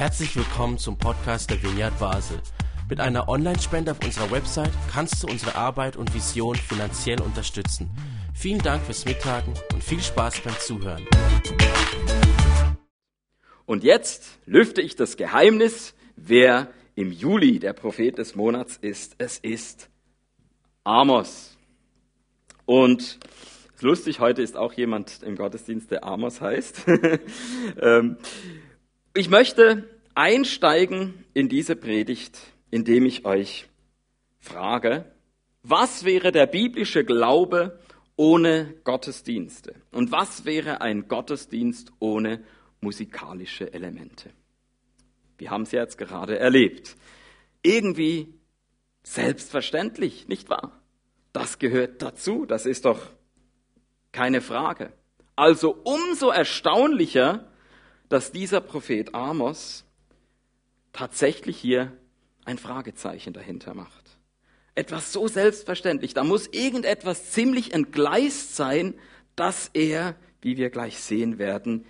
Herzlich willkommen zum Podcast der Vineyard Basel. Mit einer Online-Spende auf unserer Website kannst du unsere Arbeit und Vision finanziell unterstützen. Vielen Dank fürs Mittagen und viel Spaß beim Zuhören. Und jetzt lüfte ich das Geheimnis, wer im Juli der Prophet des Monats ist. Es ist Amos. Und lustig, heute ist auch jemand im Gottesdienst, der Amos heißt. Ähm, ich möchte einsteigen in diese Predigt, indem ich euch frage, was wäre der biblische Glaube ohne Gottesdienste? Und was wäre ein Gottesdienst ohne musikalische Elemente? Wir haben es jetzt gerade erlebt. Irgendwie selbstverständlich, nicht wahr? Das gehört dazu, das ist doch keine Frage. Also umso erstaunlicher, dass dieser Prophet Amos tatsächlich hier ein Fragezeichen dahinter macht. Etwas so selbstverständlich, da muss irgendetwas ziemlich entgleist sein, dass er, wie wir gleich sehen werden,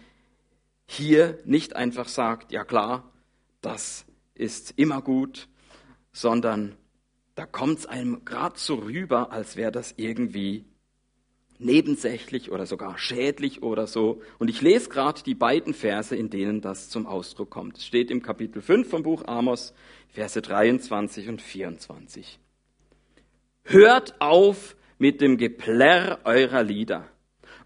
hier nicht einfach sagt, ja klar, das ist immer gut, sondern da kommt es einem gerade so rüber, als wäre das irgendwie nebensächlich oder sogar schädlich oder so. Und ich lese gerade die beiden Verse, in denen das zum Ausdruck kommt. Es steht im Kapitel 5 vom Buch Amos, Verse 23 und 24. Hört auf mit dem Geplärr eurer Lieder.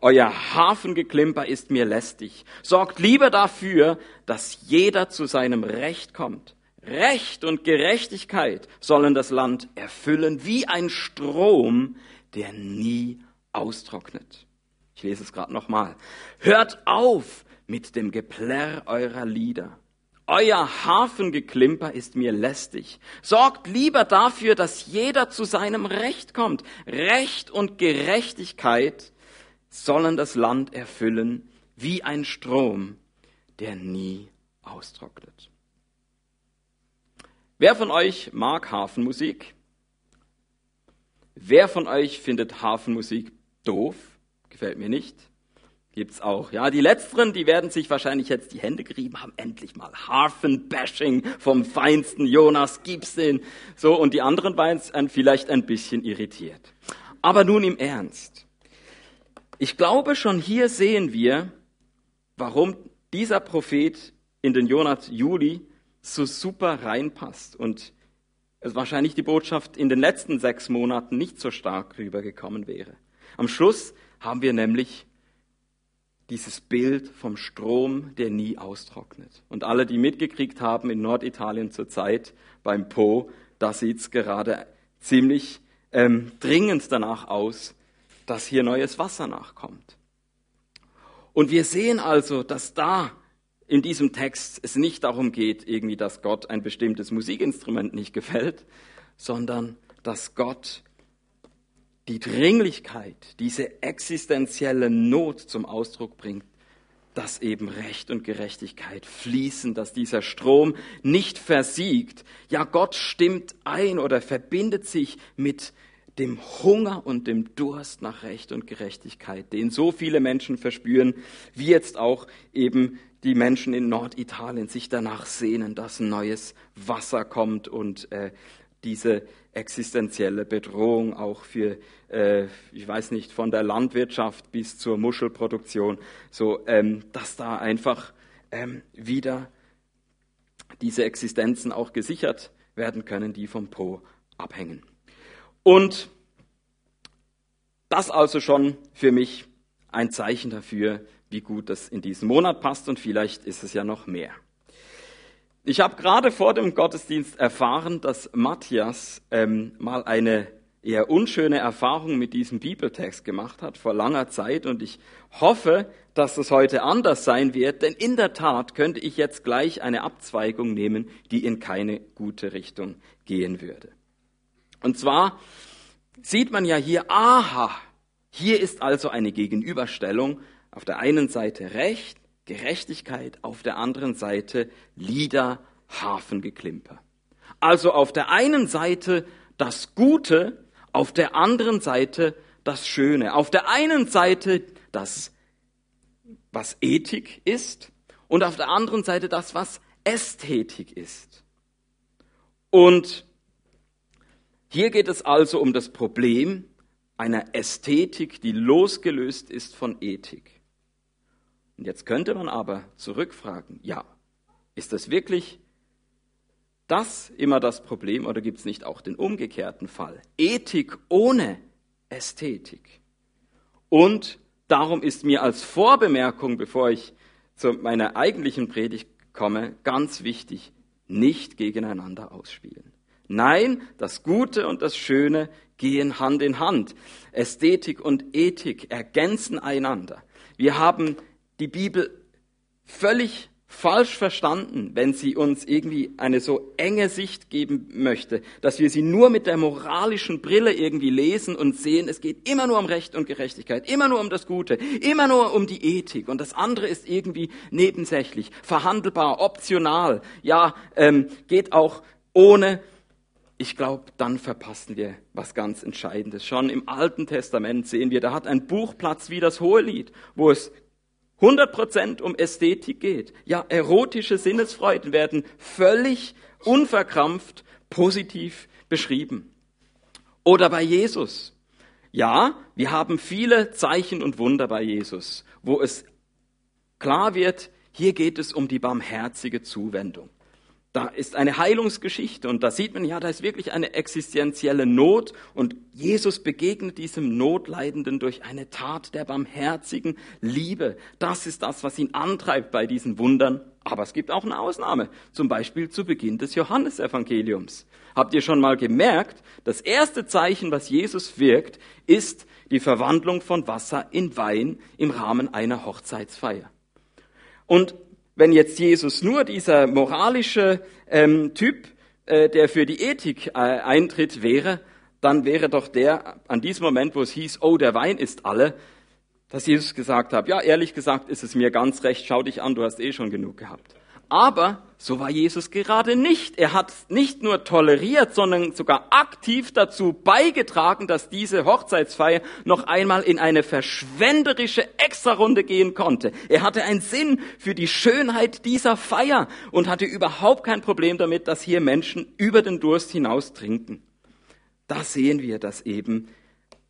Euer Hafengeklimper ist mir lästig. Sorgt lieber dafür, dass jeder zu seinem Recht kommt. Recht und Gerechtigkeit sollen das Land erfüllen wie ein Strom, der nie austrocknet. Ich lese es gerade nochmal. Hört auf mit dem Geplärr eurer Lieder. Euer Hafengeklimper ist mir lästig. Sorgt lieber dafür, dass jeder zu seinem Recht kommt. Recht und Gerechtigkeit sollen das Land erfüllen wie ein Strom, der nie austrocknet. Wer von euch mag Hafenmusik? Wer von euch findet Hafenmusik Doof, gefällt mir nicht. Gibt's auch. Ja, die letzteren, die werden sich wahrscheinlich jetzt die Hände gerieben haben, endlich mal Harfenbashing vom feinsten Jonas Gibson. So, und die anderen waren vielleicht ein bisschen irritiert. Aber nun im Ernst. Ich glaube, schon hier sehen wir, warum dieser Prophet in den Jonas Juli so super reinpasst und es wahrscheinlich die Botschaft in den letzten sechs Monaten nicht so stark rübergekommen wäre. Am Schluss haben wir nämlich dieses Bild vom Strom, der nie austrocknet. Und alle, die mitgekriegt haben in Norditalien zur Zeit beim Po, da sieht's gerade ziemlich ähm, dringend danach aus, dass hier neues Wasser nachkommt. Und wir sehen also, dass da in diesem Text es nicht darum geht, irgendwie, dass Gott ein bestimmtes Musikinstrument nicht gefällt, sondern dass Gott die Dringlichkeit, diese existenzielle Not zum Ausdruck bringt, dass eben Recht und Gerechtigkeit fließen, dass dieser Strom nicht versiegt. Ja, Gott stimmt ein oder verbindet sich mit dem Hunger und dem Durst nach Recht und Gerechtigkeit, den so viele Menschen verspüren, wie jetzt auch eben die Menschen in Norditalien sich danach sehnen, dass neues Wasser kommt und äh, diese existenzielle Bedrohung auch für, äh, ich weiß nicht, von der Landwirtschaft bis zur Muschelproduktion, so ähm, dass da einfach ähm, wieder diese Existenzen auch gesichert werden können, die vom Po abhängen. Und das also schon für mich ein Zeichen dafür, wie gut das in diesen Monat passt und vielleicht ist es ja noch mehr. Ich habe gerade vor dem Gottesdienst erfahren, dass Matthias ähm, mal eine eher unschöne Erfahrung mit diesem Bibeltext gemacht hat vor langer Zeit und ich hoffe, dass es heute anders sein wird, denn in der Tat könnte ich jetzt gleich eine Abzweigung nehmen, die in keine gute Richtung gehen würde. Und zwar sieht man ja hier, aha, hier ist also eine Gegenüberstellung, auf der einen Seite Recht, Gerechtigkeit, auf der anderen Seite Lieder, Hafengeklimper. Also auf der einen Seite das Gute, auf der anderen Seite das Schöne. Auf der einen Seite das, was Ethik ist und auf der anderen Seite das, was Ästhetik ist. Und hier geht es also um das Problem einer Ästhetik, die losgelöst ist von Ethik. Und jetzt könnte man aber zurückfragen, ja, ist das wirklich das immer das Problem oder gibt es nicht auch den umgekehrten Fall? Ethik ohne Ästhetik. Und darum ist mir als Vorbemerkung, bevor ich zu meiner eigentlichen Predigt komme, ganz wichtig, nicht gegeneinander ausspielen. Nein, das Gute und das Schöne gehen Hand in Hand. Ästhetik und Ethik ergänzen einander. Wir haben die Bibel völlig falsch verstanden, wenn sie uns irgendwie eine so enge Sicht geben möchte, dass wir sie nur mit der moralischen Brille irgendwie lesen und sehen, es geht immer nur um Recht und Gerechtigkeit, immer nur um das Gute, immer nur um die Ethik und das andere ist irgendwie nebensächlich, verhandelbar, optional, ja, ähm, geht auch ohne ich glaube, dann verpassen wir was ganz Entscheidendes. Schon im Alten Testament sehen wir, da hat ein Buch Platz wie das Hohelied, wo es 100% um Ästhetik geht. Ja, erotische Sinnesfreuden werden völlig unverkrampft positiv beschrieben. Oder bei Jesus. Ja, wir haben viele Zeichen und Wunder bei Jesus, wo es klar wird, hier geht es um die barmherzige Zuwendung da ist eine Heilungsgeschichte und da sieht man, ja, da ist wirklich eine existenzielle Not und Jesus begegnet diesem Notleidenden durch eine Tat der barmherzigen Liebe. Das ist das, was ihn antreibt bei diesen Wundern. Aber es gibt auch eine Ausnahme, zum Beispiel zu Beginn des Johannesevangeliums. Habt ihr schon mal gemerkt, das erste Zeichen, was Jesus wirkt, ist die Verwandlung von Wasser in Wein im Rahmen einer Hochzeitsfeier. Und wenn jetzt Jesus nur dieser moralische ähm, Typ, äh, der für die Ethik äh, eintritt, wäre, dann wäre doch der an diesem Moment, wo es hieß, oh, der Wein ist alle, dass Jesus gesagt hat, ja, ehrlich gesagt ist es mir ganz recht, schau dich an, du hast eh schon genug gehabt. Aber so war Jesus gerade nicht. Er hat nicht nur toleriert, sondern sogar aktiv dazu beigetragen, dass diese Hochzeitsfeier noch einmal in eine verschwenderische Extrarunde gehen konnte. Er hatte einen Sinn für die Schönheit dieser Feier und hatte überhaupt kein Problem damit, dass hier Menschen über den Durst hinaus trinken. Da sehen wir, dass eben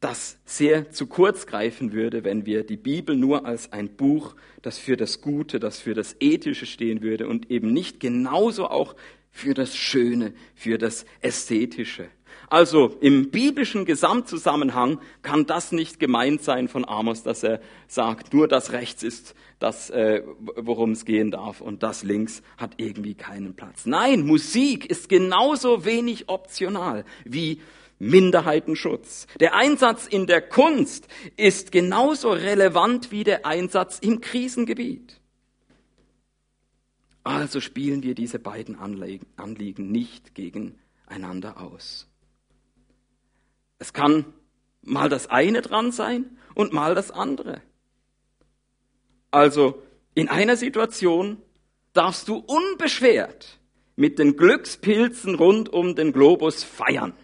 das sehr zu kurz greifen würde, wenn wir die Bibel nur als ein Buch, das für das Gute, das für das Ethische stehen würde und eben nicht genauso auch für das Schöne, für das Ästhetische. Also im biblischen Gesamtzusammenhang kann das nicht gemeint sein von Amos, dass er sagt, nur das rechts ist das, äh, worum es gehen darf und das links hat irgendwie keinen Platz. Nein, Musik ist genauso wenig optional wie Minderheitenschutz. Der Einsatz in der Kunst ist genauso relevant wie der Einsatz im Krisengebiet. Also spielen wir diese beiden Anliegen nicht gegeneinander aus. Es kann mal das eine dran sein und mal das andere. Also in einer Situation darfst du unbeschwert mit den Glückspilzen rund um den Globus feiern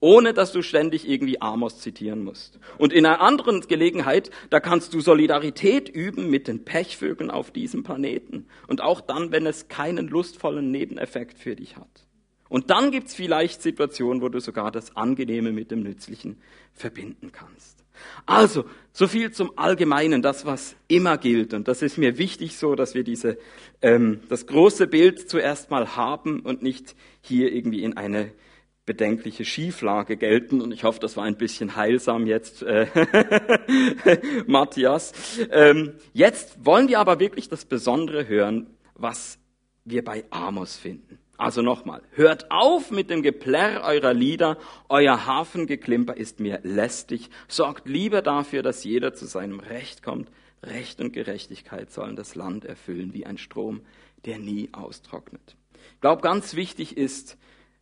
ohne dass du ständig irgendwie Amos zitieren musst. Und in einer anderen Gelegenheit, da kannst du Solidarität üben mit den Pechvögeln auf diesem Planeten. Und auch dann, wenn es keinen lustvollen Nebeneffekt für dich hat. Und dann gibt's vielleicht Situationen, wo du sogar das Angenehme mit dem Nützlichen verbinden kannst. Also, so viel zum Allgemeinen, das was immer gilt. Und das ist mir wichtig so, dass wir diese, ähm, das große Bild zuerst mal haben und nicht hier irgendwie in eine bedenkliche Schieflage gelten. Und ich hoffe, das war ein bisschen heilsam jetzt, äh, Matthias. Ähm, jetzt wollen wir aber wirklich das Besondere hören, was wir bei Amos finden. Also nochmal, hört auf mit dem Geplärr eurer Lieder, euer Hafengeklimper ist mir lästig, sorgt lieber dafür, dass jeder zu seinem Recht kommt. Recht und Gerechtigkeit sollen das Land erfüllen wie ein Strom, der nie austrocknet. Ich glaube, ganz wichtig ist,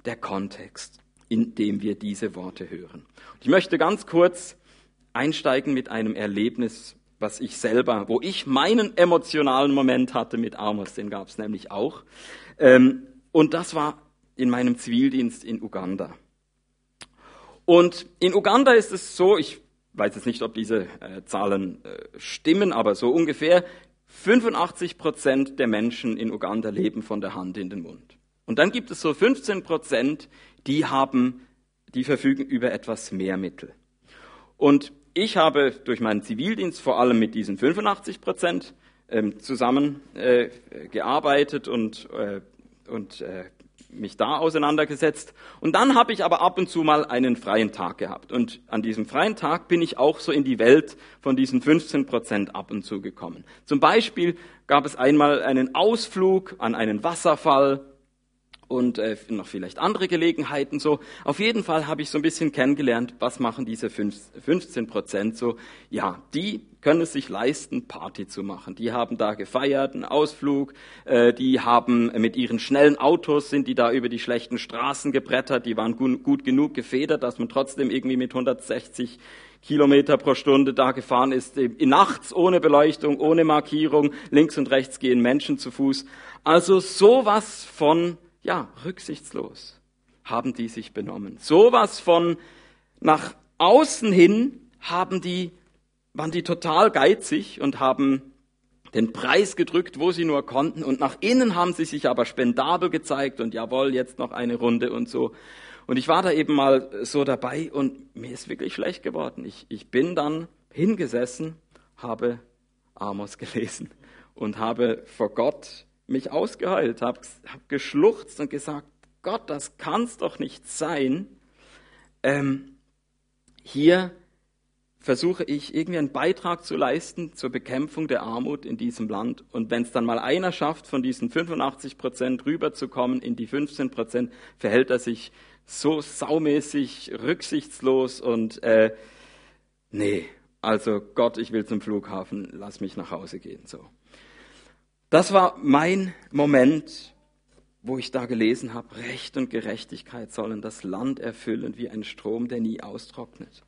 der Kontext, in dem wir diese Worte hören. Ich möchte ganz kurz einsteigen mit einem Erlebnis, was ich selber, wo ich meinen emotionalen Moment hatte mit Amos, den gab es nämlich auch. Ähm, und das war in meinem Zivildienst in Uganda. Und in Uganda ist es so, ich weiß jetzt nicht, ob diese äh, Zahlen äh, stimmen, aber so ungefähr, 85 Prozent der Menschen in Uganda leben von der Hand in den Mund. Und dann gibt es so 15 Prozent, die haben, die verfügen über etwas mehr Mittel. Und ich habe durch meinen Zivildienst vor allem mit diesen 85 Prozent ähm, zusammengearbeitet äh, und, äh, und äh, mich da auseinandergesetzt. Und dann habe ich aber ab und zu mal einen freien Tag gehabt. Und an diesem freien Tag bin ich auch so in die Welt von diesen 15 Prozent ab und zu gekommen. Zum Beispiel gab es einmal einen Ausflug an einen Wasserfall und äh, noch vielleicht andere Gelegenheiten so. Auf jeden Fall habe ich so ein bisschen kennengelernt, was machen diese 15 Prozent so. Ja, die können es sich leisten, Party zu machen. Die haben da gefeiert, einen Ausflug, äh, die haben mit ihren schnellen Autos, sind die da über die schlechten Straßen gebrettert, die waren gut, gut genug gefedert, dass man trotzdem irgendwie mit 160 Kilometer pro Stunde da gefahren ist, nachts ohne Beleuchtung, ohne Markierung, links und rechts gehen Menschen zu Fuß. Also sowas von ja, rücksichtslos haben die sich benommen. Sowas von nach außen hin haben die, waren die total geizig und haben den Preis gedrückt, wo sie nur konnten. Und nach innen haben sie sich aber spendabel gezeigt und jawohl, jetzt noch eine Runde und so. Und ich war da eben mal so dabei und mir ist wirklich schlecht geworden. Ich, ich bin dann hingesessen, habe Amos gelesen und habe vor Gott mich ausgeheult, habe hab geschluchzt und gesagt, Gott, das kann's doch nicht sein. Ähm, hier versuche ich irgendwie einen Beitrag zu leisten zur Bekämpfung der Armut in diesem Land. Und wenn es dann mal einer schafft, von diesen 85 Prozent rüberzukommen in die 15 Prozent, verhält er sich so saumäßig, rücksichtslos und äh, nee, also Gott, ich will zum Flughafen, lass mich nach Hause gehen. So. Das war mein Moment, wo ich da gelesen habe, Recht und Gerechtigkeit sollen das Land erfüllen wie ein Strom, der nie austrocknet.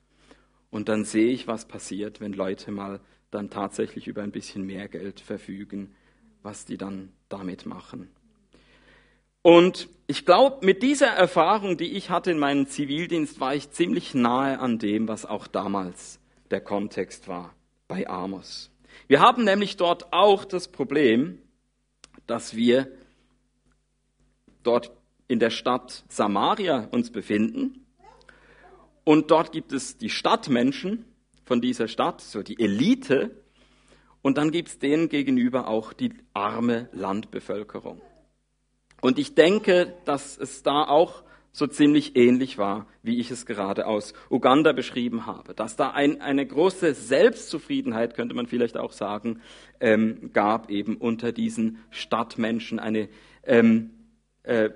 Und dann sehe ich, was passiert, wenn Leute mal dann tatsächlich über ein bisschen mehr Geld verfügen, was die dann damit machen. Und ich glaube, mit dieser Erfahrung, die ich hatte in meinem Zivildienst, war ich ziemlich nahe an dem, was auch damals der Kontext war bei Amos. Wir haben nämlich dort auch das Problem, dass wir dort in der Stadt Samaria uns befinden. Und dort gibt es die Stadtmenschen von dieser Stadt, so die Elite. Und dann gibt es denen gegenüber auch die arme Landbevölkerung. Und ich denke, dass es da auch so ziemlich ähnlich war, wie ich es gerade aus Uganda beschrieben habe. Dass da ein, eine große Selbstzufriedenheit, könnte man vielleicht auch sagen, ähm, gab eben unter diesen Stadtmenschen eine ähm, äh,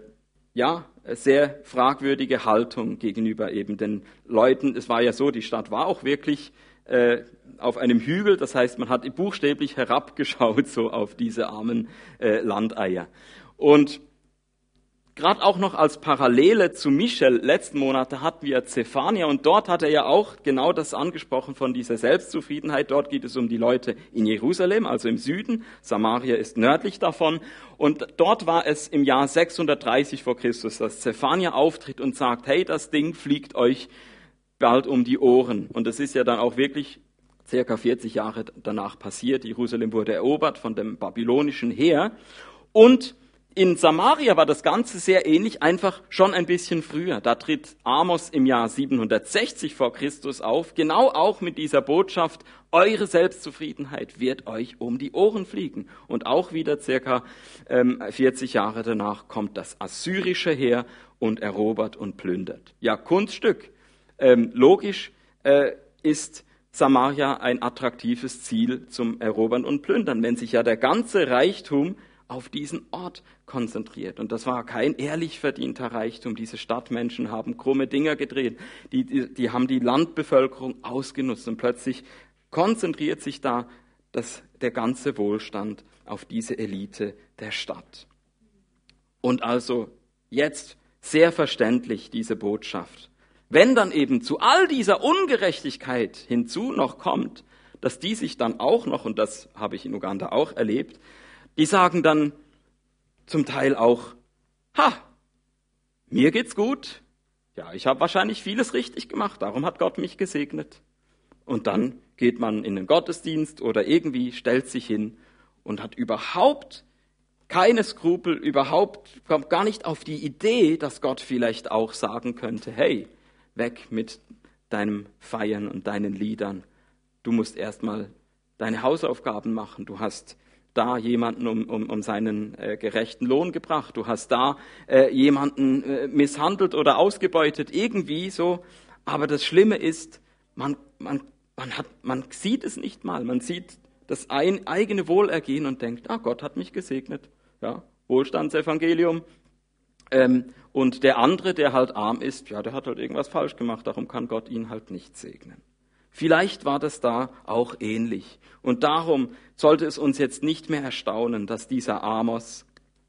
ja, sehr fragwürdige Haltung gegenüber eben den Leuten. Es war ja so, die Stadt war auch wirklich äh, auf einem Hügel, das heißt, man hat buchstäblich herabgeschaut so auf diese armen äh, Landeier. Und Gerade auch noch als Parallele zu Michel, letzten Monat hatten wir Zephania und dort hat er ja auch genau das angesprochen von dieser Selbstzufriedenheit. Dort geht es um die Leute in Jerusalem, also im Süden. Samaria ist nördlich davon. Und dort war es im Jahr 630 vor Christus, dass Zephania auftritt und sagt, hey, das Ding fliegt euch bald um die Ohren. Und das ist ja dann auch wirklich circa 40 Jahre danach passiert. Jerusalem wurde erobert von dem babylonischen Heer. Und in Samaria war das Ganze sehr ähnlich, einfach schon ein bisschen früher. Da tritt Amos im Jahr 760 vor Christus auf, genau auch mit dieser Botschaft, eure Selbstzufriedenheit wird euch um die Ohren fliegen. Und auch wieder circa ähm, 40 Jahre danach kommt das assyrische Heer und erobert und plündert. Ja, Kunststück. Ähm, logisch äh, ist Samaria ein attraktives Ziel zum Erobern und Plündern, wenn sich ja der ganze Reichtum auf diesen Ort konzentriert. Und das war kein ehrlich verdienter Reichtum. Diese Stadtmenschen haben krumme Dinger gedreht. Die, die, die haben die Landbevölkerung ausgenutzt. Und plötzlich konzentriert sich da das, der ganze Wohlstand auf diese Elite der Stadt. Und also jetzt sehr verständlich diese Botschaft. Wenn dann eben zu all dieser Ungerechtigkeit hinzu noch kommt, dass die sich dann auch noch, und das habe ich in Uganda auch erlebt, die sagen dann zum Teil auch, ha, mir geht's gut. Ja, ich habe wahrscheinlich vieles richtig gemacht, darum hat Gott mich gesegnet. Und dann geht man in den Gottesdienst oder irgendwie stellt sich hin und hat überhaupt keine Skrupel, überhaupt kommt gar nicht auf die Idee, dass Gott vielleicht auch sagen könnte, hey, weg mit deinem Feiern und deinen Liedern. Du musst erstmal deine Hausaufgaben machen. Du hast da jemanden um, um, um seinen äh, gerechten Lohn gebracht. Du hast da äh, jemanden äh, misshandelt oder ausgebeutet, irgendwie so. Aber das Schlimme ist, man, man, man, hat, man sieht es nicht mal. Man sieht das ein, eigene Wohlergehen und denkt, ah, Gott hat mich gesegnet. Ja, Wohlstandsevangelium. Ähm, und der andere, der halt arm ist, ja, der hat halt irgendwas falsch gemacht, darum kann Gott ihn halt nicht segnen. Vielleicht war das da auch ähnlich. Und darum sollte es uns jetzt nicht mehr erstaunen, dass dieser Amos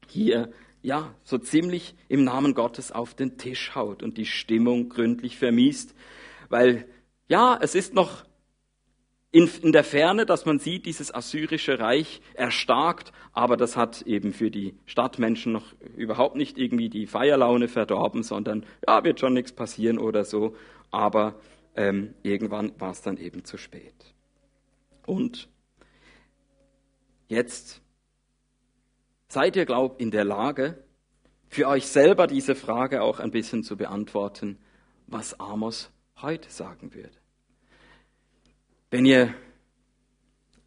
hier ja so ziemlich im Namen Gottes auf den Tisch haut und die Stimmung gründlich vermiest, weil ja, es ist noch in, in der Ferne, dass man sieht, dieses assyrische Reich erstarkt, aber das hat eben für die Stadtmenschen noch überhaupt nicht irgendwie die Feierlaune verdorben, sondern ja, wird schon nichts passieren oder so, aber ähm, irgendwann war es dann eben zu spät. Und jetzt seid ihr, glaubt, in der Lage, für euch selber diese Frage auch ein bisschen zu beantworten, was Amos heute sagen würde. Wenn ihr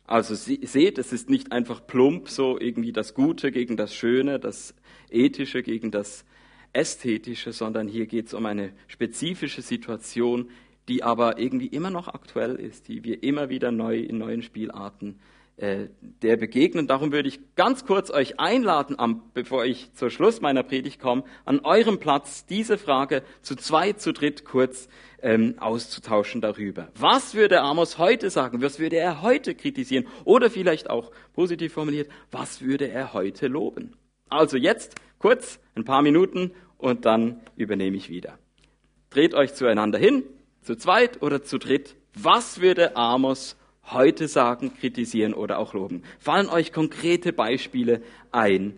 also seht, es ist nicht einfach plump so irgendwie das Gute gegen das Schöne, das Ethische gegen das Ästhetische, sondern hier geht es um eine spezifische Situation, die aber irgendwie immer noch aktuell ist, die wir immer wieder neu in neuen Spielarten äh, der begegnen. Darum würde ich ganz kurz euch einladen, am, bevor ich zur Schluss meiner Predigt komme, an eurem Platz diese Frage zu zweit, zu dritt kurz ähm, auszutauschen darüber. Was würde Amos heute sagen? Was würde er heute kritisieren? Oder vielleicht auch positiv formuliert, was würde er heute loben? Also jetzt kurz ein paar Minuten und dann übernehme ich wieder. Dreht euch zueinander hin, zu zweit oder zu dritt. Was würde Amos heute sagen, kritisieren oder auch loben? Fallen euch konkrete Beispiele ein?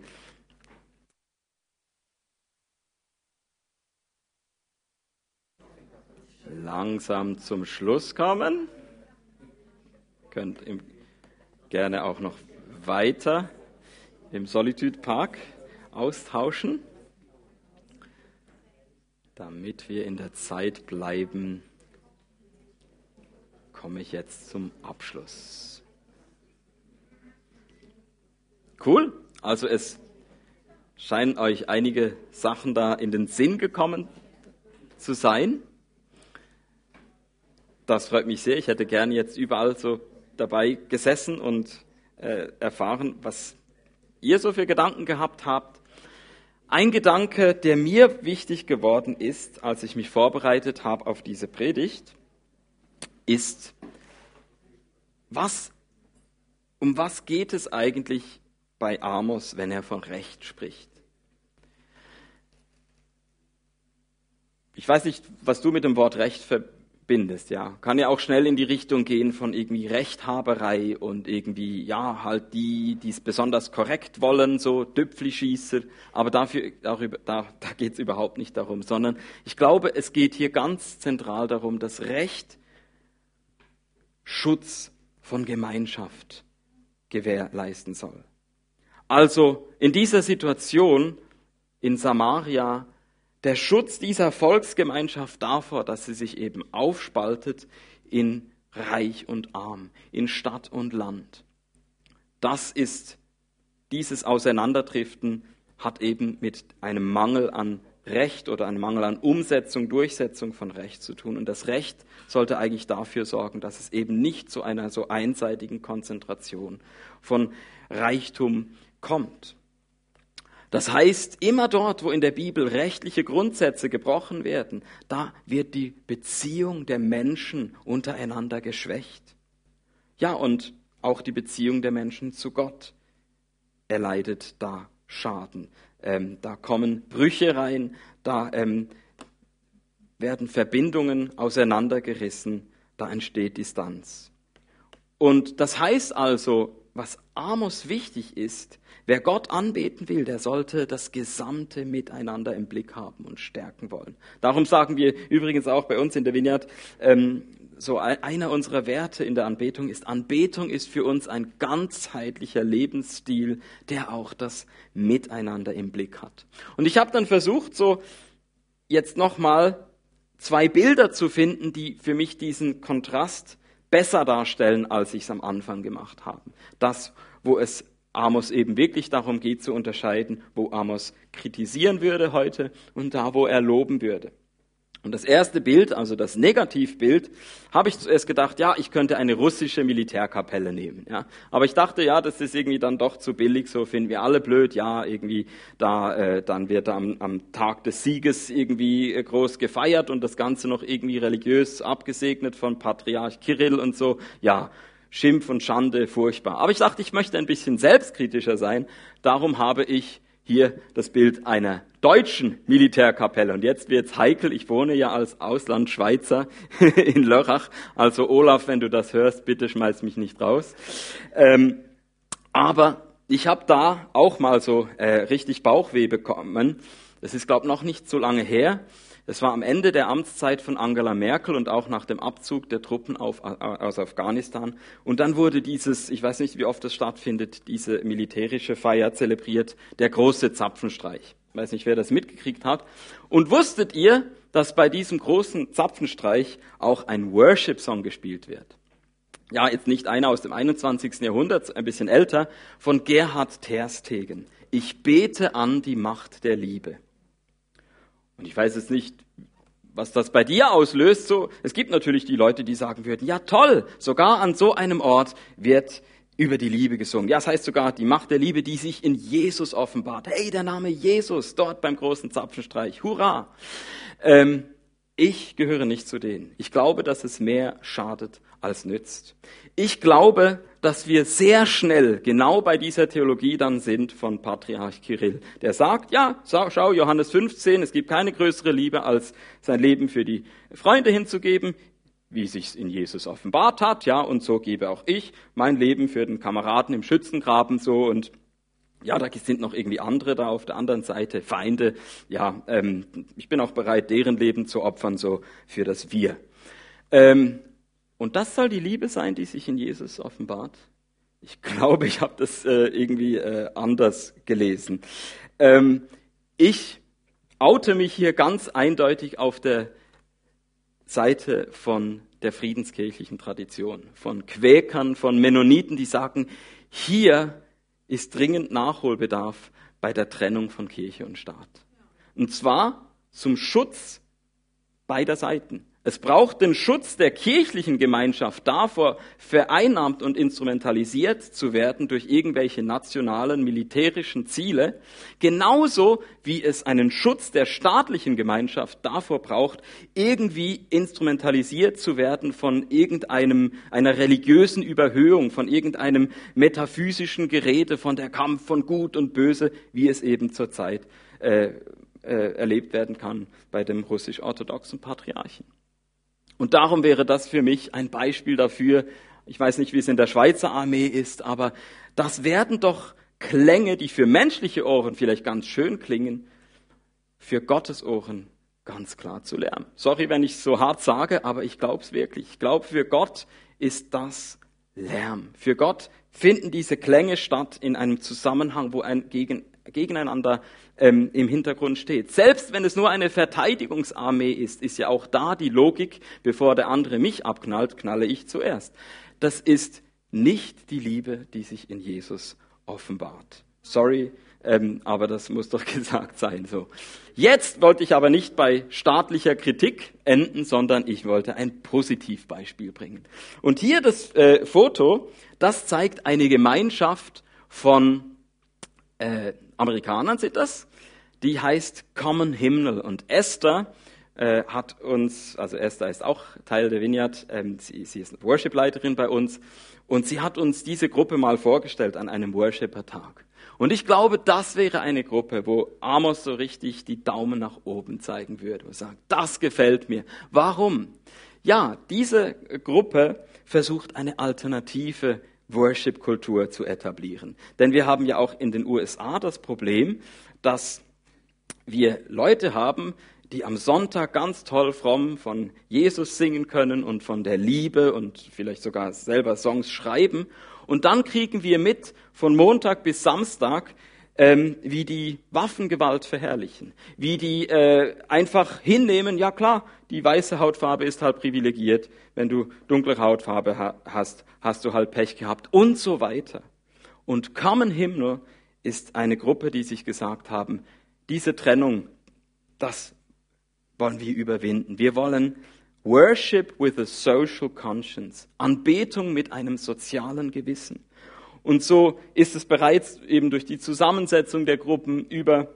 Langsam zum Schluss kommen. Könnt gerne auch noch weiter im Solitude Park austauschen, damit wir in der Zeit bleiben komme ich jetzt zum Abschluss. Cool, also es scheinen euch einige Sachen da in den Sinn gekommen zu sein. Das freut mich sehr. Ich hätte gerne jetzt überall so dabei gesessen und äh, erfahren, was ihr so für Gedanken gehabt habt. Ein Gedanke, der mir wichtig geworden ist, als ich mich vorbereitet habe auf diese Predigt, ist, was, um was geht es eigentlich bei Amos, wenn er von Recht spricht? Ich weiß nicht, was du mit dem Wort Recht verbindest, ja. Kann ja auch schnell in die Richtung gehen von irgendwie Rechthaberei und irgendwie, ja, halt die, die es besonders korrekt wollen, so Düpfli-Schießer. Aber dafür, darüber, da, da geht es überhaupt nicht darum, sondern ich glaube, es geht hier ganz zentral darum, dass Recht Schutz von Gemeinschaft gewährleisten soll. Also in dieser Situation in Samaria der Schutz dieser Volksgemeinschaft davor, dass sie sich eben aufspaltet in Reich und Arm, in Stadt und Land. Das ist dieses Auseinanderdriften hat eben mit einem Mangel an Recht oder ein Mangel an Umsetzung, Durchsetzung von Recht zu tun. Und das Recht sollte eigentlich dafür sorgen, dass es eben nicht zu einer so einseitigen Konzentration von Reichtum kommt. Das heißt, immer dort, wo in der Bibel rechtliche Grundsätze gebrochen werden, da wird die Beziehung der Menschen untereinander geschwächt. Ja, und auch die Beziehung der Menschen zu Gott erleidet da Schaden. Ähm, da kommen Brüche rein, da ähm, werden Verbindungen auseinandergerissen, da entsteht Distanz. Und das heißt also, was Amos wichtig ist, wer Gott anbeten will, der sollte das gesamte Miteinander im Blick haben und stärken wollen. Darum sagen wir übrigens auch bei uns in der Vineyard, ähm, so einer unserer Werte in der Anbetung ist, Anbetung ist für uns ein ganzheitlicher Lebensstil, der auch das Miteinander im Blick hat. Und ich habe dann versucht, so jetzt nochmal zwei Bilder zu finden, die für mich diesen Kontrast besser darstellen, als ich es am Anfang gemacht habe. Das, wo es Amos eben wirklich darum geht zu unterscheiden, wo Amos kritisieren würde heute und da, wo er loben würde. Und das erste Bild, also das Negativbild, habe ich zuerst gedacht, ja, ich könnte eine russische Militärkapelle nehmen. Ja. Aber ich dachte, ja, das ist irgendwie dann doch zu billig, so finden wir alle blöd. Ja, irgendwie da, äh, dann wird am, am Tag des Sieges irgendwie äh, groß gefeiert und das Ganze noch irgendwie religiös abgesegnet von Patriarch Kirill und so. Ja, Schimpf und Schande, furchtbar. Aber ich dachte, ich möchte ein bisschen selbstkritischer sein. Darum habe ich hier das Bild einer deutschen Militärkapelle. Und jetzt wird's heikel. Ich wohne ja als Auslandschweizer in Lörrach. Also Olaf, wenn du das hörst, bitte schmeiß mich nicht raus. Ähm, aber ich habe da auch mal so äh, richtig Bauchweh bekommen. Das ist, glaube noch nicht so lange her. Es war am Ende der Amtszeit von Angela Merkel und auch nach dem Abzug der Truppen auf, aus Afghanistan. Und dann wurde dieses, ich weiß nicht, wie oft das stattfindet, diese militärische Feier zelebriert, der große Zapfenstreich. Ich weiß nicht, wer das mitgekriegt hat. Und wusstet ihr, dass bei diesem großen Zapfenstreich auch ein Worship-Song gespielt wird? Ja, jetzt nicht einer aus dem 21. Jahrhundert, ein bisschen älter, von Gerhard Terstegen. Ich bete an die Macht der Liebe. Und ich weiß jetzt nicht, was das bei dir auslöst. So, es gibt natürlich die Leute, die sagen würden, ja toll, sogar an so einem Ort wird über die Liebe gesungen. Ja, es heißt sogar die Macht der Liebe, die sich in Jesus offenbart. Hey, der Name Jesus, dort beim großen Zapfenstreich. Hurra! Ähm, ich gehöre nicht zu denen. Ich glaube, dass es mehr schadet als nützt. Ich glaube, dass wir sehr schnell genau bei dieser Theologie dann sind von Patriarch Kirill, der sagt, ja, schau, Johannes 15, es gibt keine größere Liebe, als sein Leben für die Freunde hinzugeben, wie sich's in Jesus offenbart hat, ja, und so gebe auch ich mein Leben für den Kameraden im Schützengraben so und ja, da sind noch irgendwie andere da auf der anderen Seite, Feinde. Ja, ähm, ich bin auch bereit, deren Leben zu opfern, so für das Wir. Ähm, und das soll die Liebe sein, die sich in Jesus offenbart? Ich glaube, ich habe das äh, irgendwie äh, anders gelesen. Ähm, ich oute mich hier ganz eindeutig auf der Seite von der friedenskirchlichen Tradition, von Quäkern, von Mennoniten, die sagen, hier ist dringend Nachholbedarf bei der Trennung von Kirche und Staat. Und zwar zum Schutz beider Seiten. Es braucht den Schutz der kirchlichen Gemeinschaft davor, vereinnahmt und instrumentalisiert zu werden durch irgendwelche nationalen militärischen Ziele, genauso wie es einen Schutz der staatlichen Gemeinschaft davor braucht, irgendwie instrumentalisiert zu werden von irgendeinem, einer religiösen Überhöhung, von irgendeinem metaphysischen Gerede, von der Kampf von Gut und Böse, wie es eben zurzeit äh, äh, erlebt werden kann bei dem russisch-orthodoxen Patriarchen. Und darum wäre das für mich ein Beispiel dafür, ich weiß nicht, wie es in der Schweizer Armee ist, aber das werden doch Klänge, die für menschliche Ohren vielleicht ganz schön klingen, für Gottes Ohren ganz klar zu lernen. Sorry, wenn ich es so hart sage, aber ich glaube es wirklich. Ich glaube, für Gott ist das Lärm. Für Gott finden diese Klänge statt in einem Zusammenhang, wo ein gegen, gegeneinander ähm, im Hintergrund steht. Selbst wenn es nur eine Verteidigungsarmee ist, ist ja auch da die Logik, bevor der andere mich abknallt, knalle ich zuerst. Das ist nicht die Liebe, die sich in Jesus offenbart. Sorry, ähm, aber das muss doch gesagt sein. So. Jetzt wollte ich aber nicht bei staatlicher Kritik enden, sondern ich wollte ein Positivbeispiel bringen. Und hier das äh, Foto, das zeigt eine Gemeinschaft von äh, Amerikanern, sind das, die heißt Common Hymnal. Und Esther äh, hat uns, also Esther ist auch Teil der Vineyard, ähm, sie, sie ist Worship-Leiterin bei uns, und sie hat uns diese Gruppe mal vorgestellt an einem Worshipper-Tag. Und ich glaube, das wäre eine Gruppe, wo Amos so richtig die Daumen nach oben zeigen würde und sagt, das gefällt mir. Warum? Ja, diese Gruppe versucht eine alternative Worship-Kultur zu etablieren. Denn wir haben ja auch in den USA das Problem, dass wir Leute haben, die am Sonntag ganz toll fromm von Jesus singen können und von der Liebe und vielleicht sogar selber Songs schreiben. Und dann kriegen wir mit von Montag bis Samstag, ähm, wie die Waffengewalt verherrlichen, wie die äh, einfach hinnehmen, ja klar, die weiße Hautfarbe ist halt privilegiert, wenn du dunkle Hautfarbe ha hast, hast du halt Pech gehabt und so weiter. Und Common Hymnal ist eine Gruppe, die sich gesagt haben, diese Trennung, das wollen wir überwinden. Wir wollen Worship with a social conscience, Anbetung mit einem sozialen Gewissen. Und so ist es bereits eben durch die Zusammensetzung der Gruppen über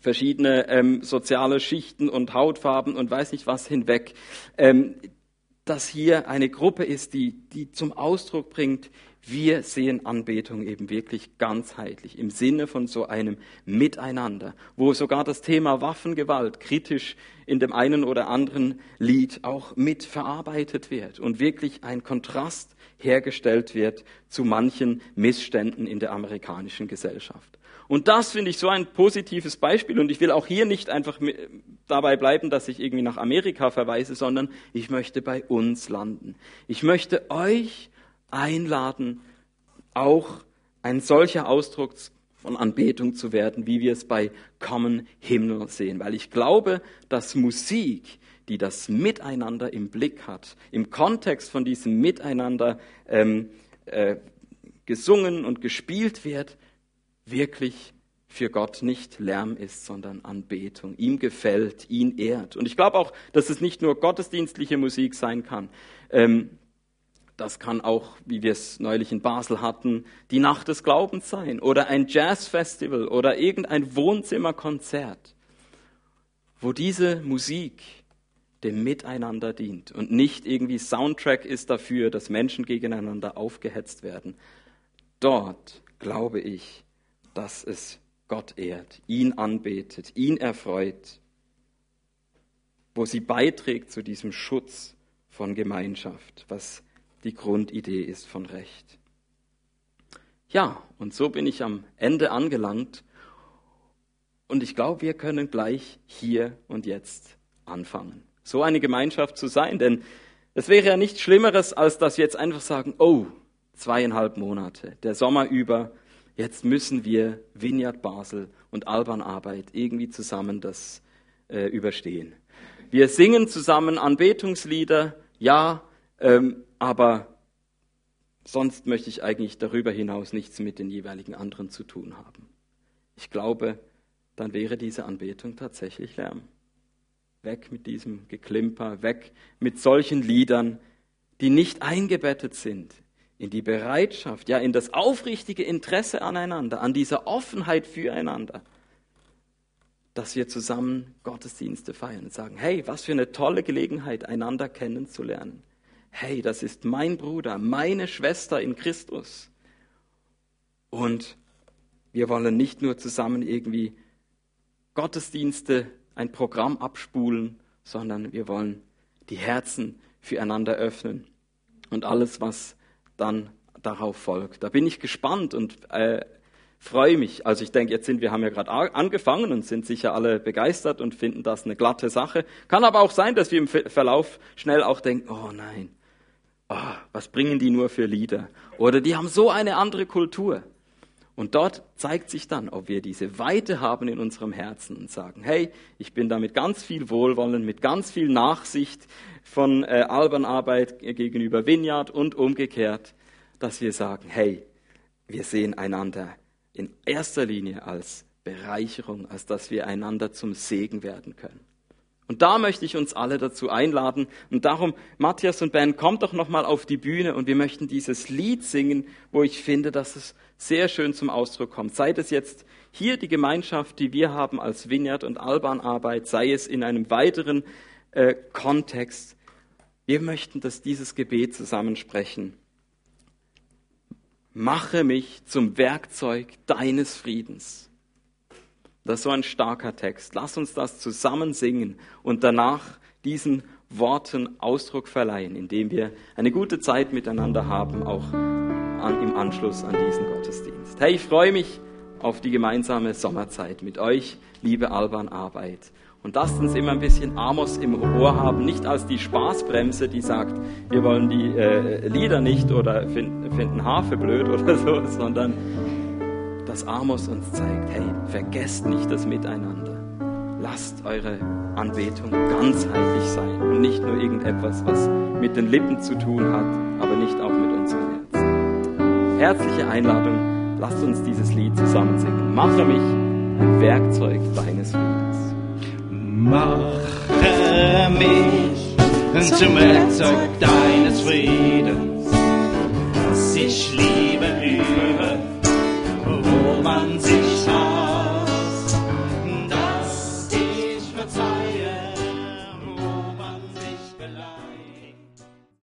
verschiedene ähm, soziale Schichten und Hautfarben und weiß nicht was hinweg, ähm, dass hier eine Gruppe ist, die, die zum Ausdruck bringt, wir sehen Anbetung eben wirklich ganzheitlich im Sinne von so einem Miteinander, wo sogar das Thema Waffengewalt kritisch in dem einen oder anderen Lied auch mit verarbeitet wird und wirklich ein Kontrast hergestellt wird zu manchen Missständen in der amerikanischen Gesellschaft. Und das finde ich so ein positives Beispiel. Und ich will auch hier nicht einfach dabei bleiben, dass ich irgendwie nach Amerika verweise, sondern ich möchte bei uns landen. Ich möchte euch einladen, auch ein solcher Ausdruck von Anbetung zu werden, wie wir es bei Common Hymnal sehen. Weil ich glaube, dass Musik, die das Miteinander im Blick hat, im Kontext von diesem Miteinander ähm, äh, gesungen und gespielt wird, wirklich für Gott nicht Lärm ist, sondern Anbetung. Ihm gefällt, ihn ehrt. Und ich glaube auch, dass es nicht nur gottesdienstliche Musik sein kann. Ähm, das kann auch, wie wir es neulich in Basel hatten, die Nacht des Glaubens sein oder ein Jazzfestival oder irgendein Wohnzimmerkonzert, wo diese Musik dem Miteinander dient und nicht irgendwie Soundtrack ist dafür, dass Menschen gegeneinander aufgehetzt werden. Dort glaube ich, dass es Gott ehrt, ihn anbetet, ihn erfreut, wo sie beiträgt zu diesem Schutz von Gemeinschaft, was die Grundidee ist von Recht. Ja, und so bin ich am Ende angelangt und ich glaube, wir können gleich hier und jetzt anfangen, so eine Gemeinschaft zu sein, denn es wäre ja nichts Schlimmeres, als dass wir jetzt einfach sagen, oh, zweieinhalb Monate, der Sommer über, jetzt müssen wir Vineyard Basel und Alban Arbeit irgendwie zusammen das äh, überstehen. Wir singen zusammen Anbetungslieder, ja, ähm, aber sonst möchte ich eigentlich darüber hinaus nichts mit den jeweiligen anderen zu tun haben. Ich glaube, dann wäre diese Anbetung tatsächlich Lärm. Weg mit diesem Geklimper, weg mit solchen Liedern, die nicht eingebettet sind in die Bereitschaft, ja in das aufrichtige Interesse aneinander, an dieser Offenheit füreinander, dass wir zusammen Gottesdienste feiern und sagen, hey, was für eine tolle Gelegenheit, einander kennenzulernen hey, das ist mein Bruder, meine Schwester in Christus. Und wir wollen nicht nur zusammen irgendwie Gottesdienste, ein Programm abspulen, sondern wir wollen die Herzen füreinander öffnen und alles, was dann darauf folgt. Da bin ich gespannt und äh, freue mich. Also ich denke, jetzt sind wir haben ja gerade angefangen und sind sicher alle begeistert und finden das eine glatte Sache. Kann aber auch sein, dass wir im Verlauf schnell auch denken, oh nein, oh, was bringen die nur für Lieder? Oder die haben so eine andere Kultur. Und dort zeigt sich dann, ob wir diese Weite haben in unserem Herzen und sagen, hey, ich bin da mit ganz viel Wohlwollen, mit ganz viel Nachsicht von äh, Albernarbeit gegenüber Vineyard und umgekehrt, dass wir sagen, hey, wir sehen einander in erster Linie als Bereicherung, als dass wir einander zum Segen werden können. Und da möchte ich uns alle dazu einladen. Und darum, Matthias und Ben, kommt doch nochmal auf die Bühne und wir möchten dieses Lied singen, wo ich finde, dass es sehr schön zum Ausdruck kommt. Sei es jetzt hier die Gemeinschaft, die wir haben als Vineyard und Albanarbeit, sei es in einem weiteren äh, Kontext. Wir möchten, dass dieses Gebet zusammensprechen. Mache mich zum Werkzeug deines Friedens. Das ist so ein starker Text. Lass uns das zusammen singen und danach diesen Worten Ausdruck verleihen, indem wir eine gute Zeit miteinander haben, auch an, im Anschluss an diesen Gottesdienst. Hey, ich freue mich auf die gemeinsame Sommerzeit mit euch, liebe Alban Arbeit. Und lasst uns immer ein bisschen Amos im Ohr haben, nicht als die Spaßbremse, die sagt, wir wollen die äh, Lieder nicht oder finden, finden Harfe blöd oder so, sondern dass Amos uns zeigt, hey, vergesst nicht das Miteinander. Lasst eure Anbetung ganzheitlich sein und nicht nur irgendetwas, was mit den Lippen zu tun hat, aber nicht auch mit unserem Herzen. Herzliche Einladung, lasst uns dieses Lied zusammen singen. Mache mich ein Werkzeug deines Friedens. Mache mich zum Werkzeug deines Friedens, dass ich Liebe übe, wo man sie